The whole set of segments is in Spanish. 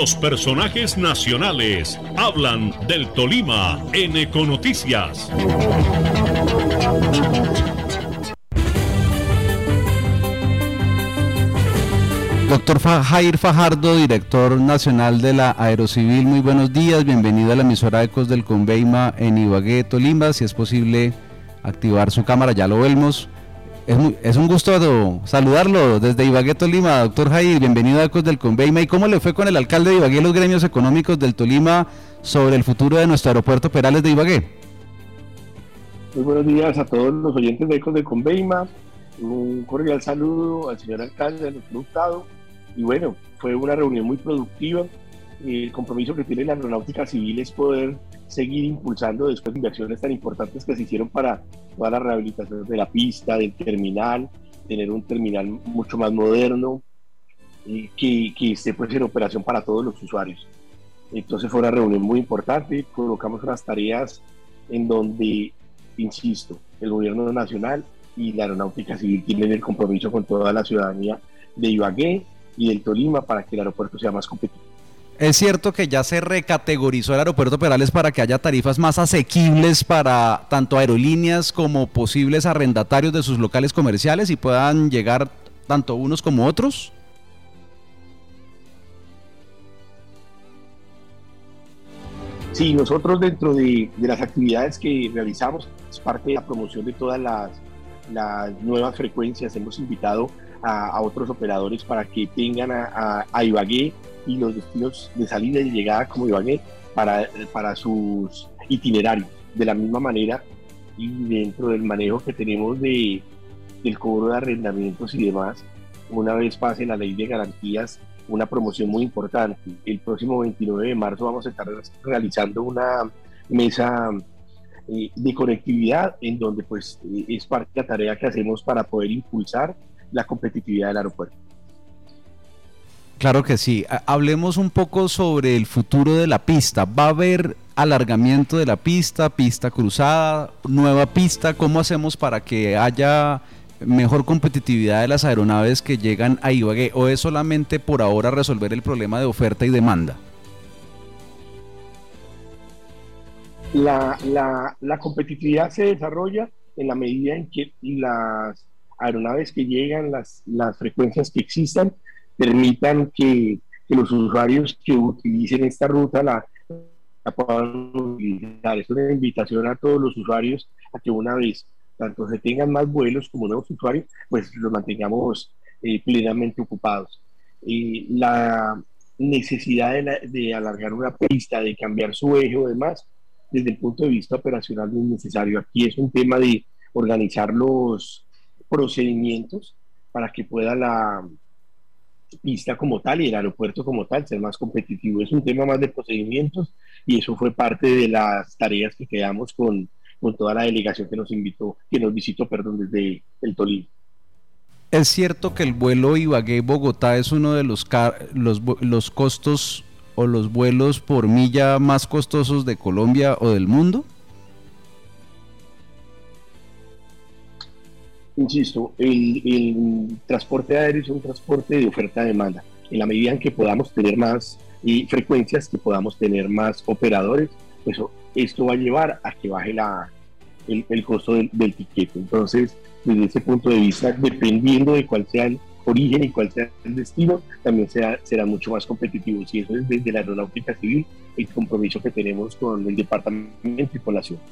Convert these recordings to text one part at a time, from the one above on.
Los personajes nacionales hablan del Tolima en Econoticias. Doctor Jair Fajardo, director nacional de la Aerocivil, muy buenos días, bienvenido a la emisora Ecos del Conveima en Ibagué, Tolima, si es posible activar su cámara, ya lo vemos. Es, un gusto saludarlo desde Ibagué, Tolima, doctor Jair, bienvenido a Ecos del Conveima. ¿Y cómo le fue con el alcalde de Ibagué los gremios económicos del Tolima sobre el futuro de nuestro aeropuerto Perales de Ibagué? Muy buenos días a todos los oyentes de Ecos del Conveima. Un cordial saludo al señor alcalde, al doctor y bueno, fue una reunión muy productiva. El compromiso que tiene la aeronáutica civil es poder seguir impulsando después de inversiones tan importantes que se hicieron para toda la rehabilitación de la pista, del terminal, tener un terminal mucho más moderno, y que, que esté pues en operación para todos los usuarios. Entonces fue una reunión muy importante, colocamos unas tareas en donde, insisto, el gobierno nacional y la aeronáutica civil tienen el compromiso con toda la ciudadanía de Ibagué y del Tolima para que el aeropuerto sea más competitivo. Es cierto que ya se recategorizó el aeropuerto Perales para que haya tarifas más asequibles para tanto aerolíneas como posibles arrendatarios de sus locales comerciales y puedan llegar tanto unos como otros. Sí, nosotros dentro de, las actividades que realizamos, es parte de la promoción de todas las, nuevas frecuencias, hemos invitado a, otros operadores para que tengan a, Ibagué y los destinos de salida y llegada como Ibagué para, para sus itinerarios. De la misma manera, y dentro del manejo que tenemos de, del cobro de arrendamientos y demás, una vez pase la ley de garantías, una promoción muy importante. El próximo 29 de marzo vamos a estar realizando una mesa eh, de conectividad en donde pues eh, es parte de la tarea que hacemos para poder impulsar la competitividad del aeropuerto. Claro que sí. Hablemos un poco sobre el futuro de la pista. ¿Va a haber alargamiento de la pista, pista cruzada, nueva pista? ¿Cómo hacemos para que haya mejor competitividad de las aeronaves que llegan a Ibagué? ¿O es solamente por ahora resolver el problema de oferta y demanda? La, la competitividad se desarrolla en la medida en que las aeronaves que llegan, las, las frecuencias que existan, permitan que, que los usuarios que utilicen esta ruta la, puedan utilizar. Es una invitación a todos los usuarios a que una vez tanto se tengan más vuelos como nuevos usuarios, pues los mantengamos eh, plenamente ocupados. y la necesidad de, de, alargar una pista, de cambiar su eje o demás, desde el punto de vista operacional no es necesario. Aquí es un tema de organizar los, procedimientos para que pueda la pista como tal y el aeropuerto como tal ser más competitivo. Es un tema más de procedimientos y eso fue parte de las tareas que quedamos con, con toda la delegación que nos invitó, que nos visitó, perdón, desde el Tolima. Es cierto que el vuelo Ibagué-Bogotá es uno de los, los, los costos o los vuelos por milla más costosos de Colombia o del mundo. Insisto, el, transporte aéreo es un transporte de oferta-demanda. En la medida en que podamos tener más y frecuencias, que podamos tener más operadores, pues esto va a llevar a que baje la, el, costo del, del tiquete. Entonces, desde ese punto de vista, dependiendo de cuál sea el origen y cuál sea el destino, también será, será mucho más competitivo. Y eso es desde la aeronáutica civil el compromiso que tenemos con el departamento y con la ciudad.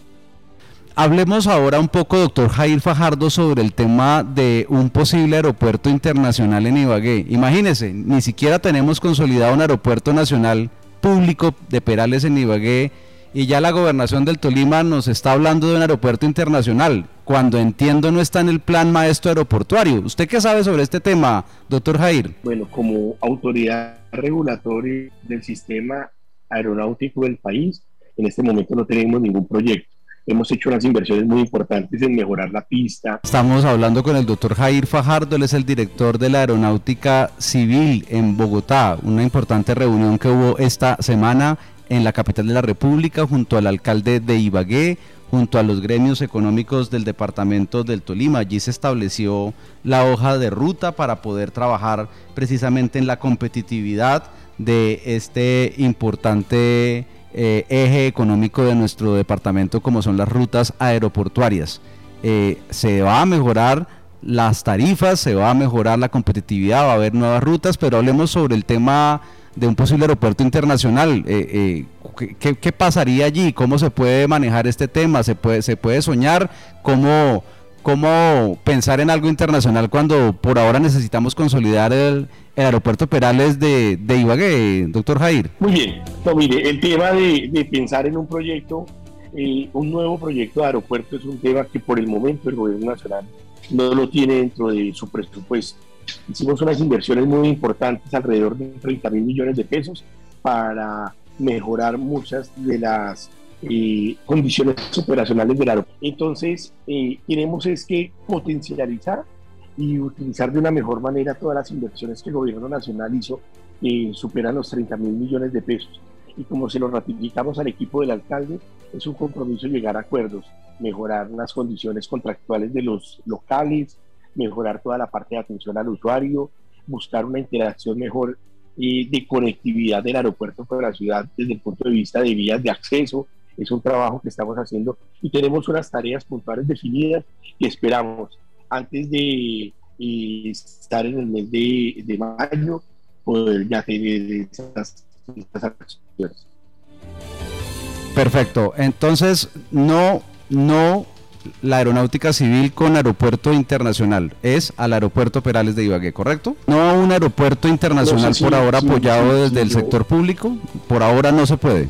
Hablemos ahora un poco, doctor Jair Fajardo, sobre el tema de un posible aeropuerto internacional en Ibagué. Imagínese, ni siquiera tenemos consolidado un aeropuerto nacional público de Perales en Ibagué y ya la gobernación del Tolima nos está hablando de un aeropuerto internacional, cuando entiendo no está en el plan maestro aeroportuario. ¿Usted qué sabe sobre este tema, doctor Jair? Bueno, como autoridad regulatoria del sistema aeronáutico del país, en este momento no tenemos ningún proyecto hemos hecho unas inversiones muy importantes en mejorar la pista. Estamos hablando con el doctor Jair Fajardo, él es el director de la Aeronáutica Civil en Bogotá, una importante reunión que hubo esta semana en la capital de la República junto al alcalde de Ibagué, junto a los gremios económicos del departamento del Tolima. Allí se estableció la hoja de ruta para poder trabajar precisamente en la competitividad de este importante eh, eje económico de nuestro departamento como son las rutas aeroportuarias. Eh, se va a mejorar las tarifas, se va a mejorar la competitividad, va a haber nuevas rutas, pero hablemos sobre el tema de un posible aeropuerto internacional. Eh, ¿qué, pasaría allí? ¿Cómo se puede manejar este tema? ¿Se puede, se puede soñar? ¿Cómo, ¿Cómo pensar en algo internacional cuando por ahora necesitamos consolidar el, aeropuerto Perales de, de, Ibagué, doctor Jair? Muy bien. No, mire, el tema de, pensar en un proyecto, eh, un nuevo proyecto de aeropuerto es un tema que por el momento el gobierno nacional no lo tiene dentro de su presupuesto. Hicimos unas inversiones muy importantes, alrededor de 30 mil millones de pesos, para mejorar muchas de las eh, condiciones operacionales del aeropuerto. Entonces, eh, queremos es que potencializar y utilizar de una mejor manera todas las inversiones que el gobierno nacional hizo, que superan los 30 mil millones de pesos. Y como se lo ratificamos al equipo del alcalde, es un compromiso llegar a acuerdos, mejorar las condiciones contractuales de los locales, mejorar toda la parte de atención al usuario, buscar una interacción mejor eh, de conectividad del aeropuerto con la ciudad desde el punto de vista de vías de acceso, es un trabajo que estamos haciendo y tenemos unas tareas puntuales definidas que esperamos antes de eh, estar en el mes de, mayo poder ya tener esas, acciones. Perfecto. Entonces, no, no la aeronáutica civil con aeropuerto internacional, es al aeropuerto Perales de Ibagué, ¿correcto? No un aeropuerto internacional por ahora apoyado desde el sector público, por ahora no se puede.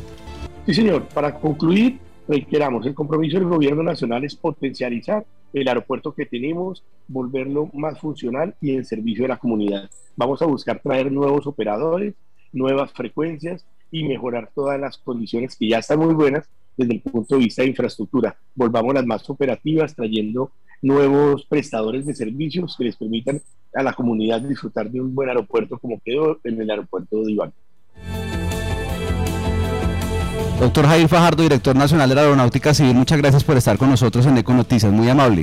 Sí, señor. Para concluir, reiteramos, el compromiso del gobierno nacional es potencializar el aeropuerto que tenemos, volverlo más funcional y en servicio de la comunidad. Vamos a buscar traer nuevos operadores, nuevas frecuencias y mejorar todas las condiciones que ya están muy buenas desde el punto de vista de infraestructura. Volvamos las más operativas, trayendo nuevos prestadores de servicios que les permitan a la comunidad disfrutar de un buen aeropuerto como quedó en el aeropuerto de Iván. Doctor Jair Fajardo, director nacional de la Aeronáutica Civil, muchas gracias por estar con nosotros en Eco Noticias, muy amable.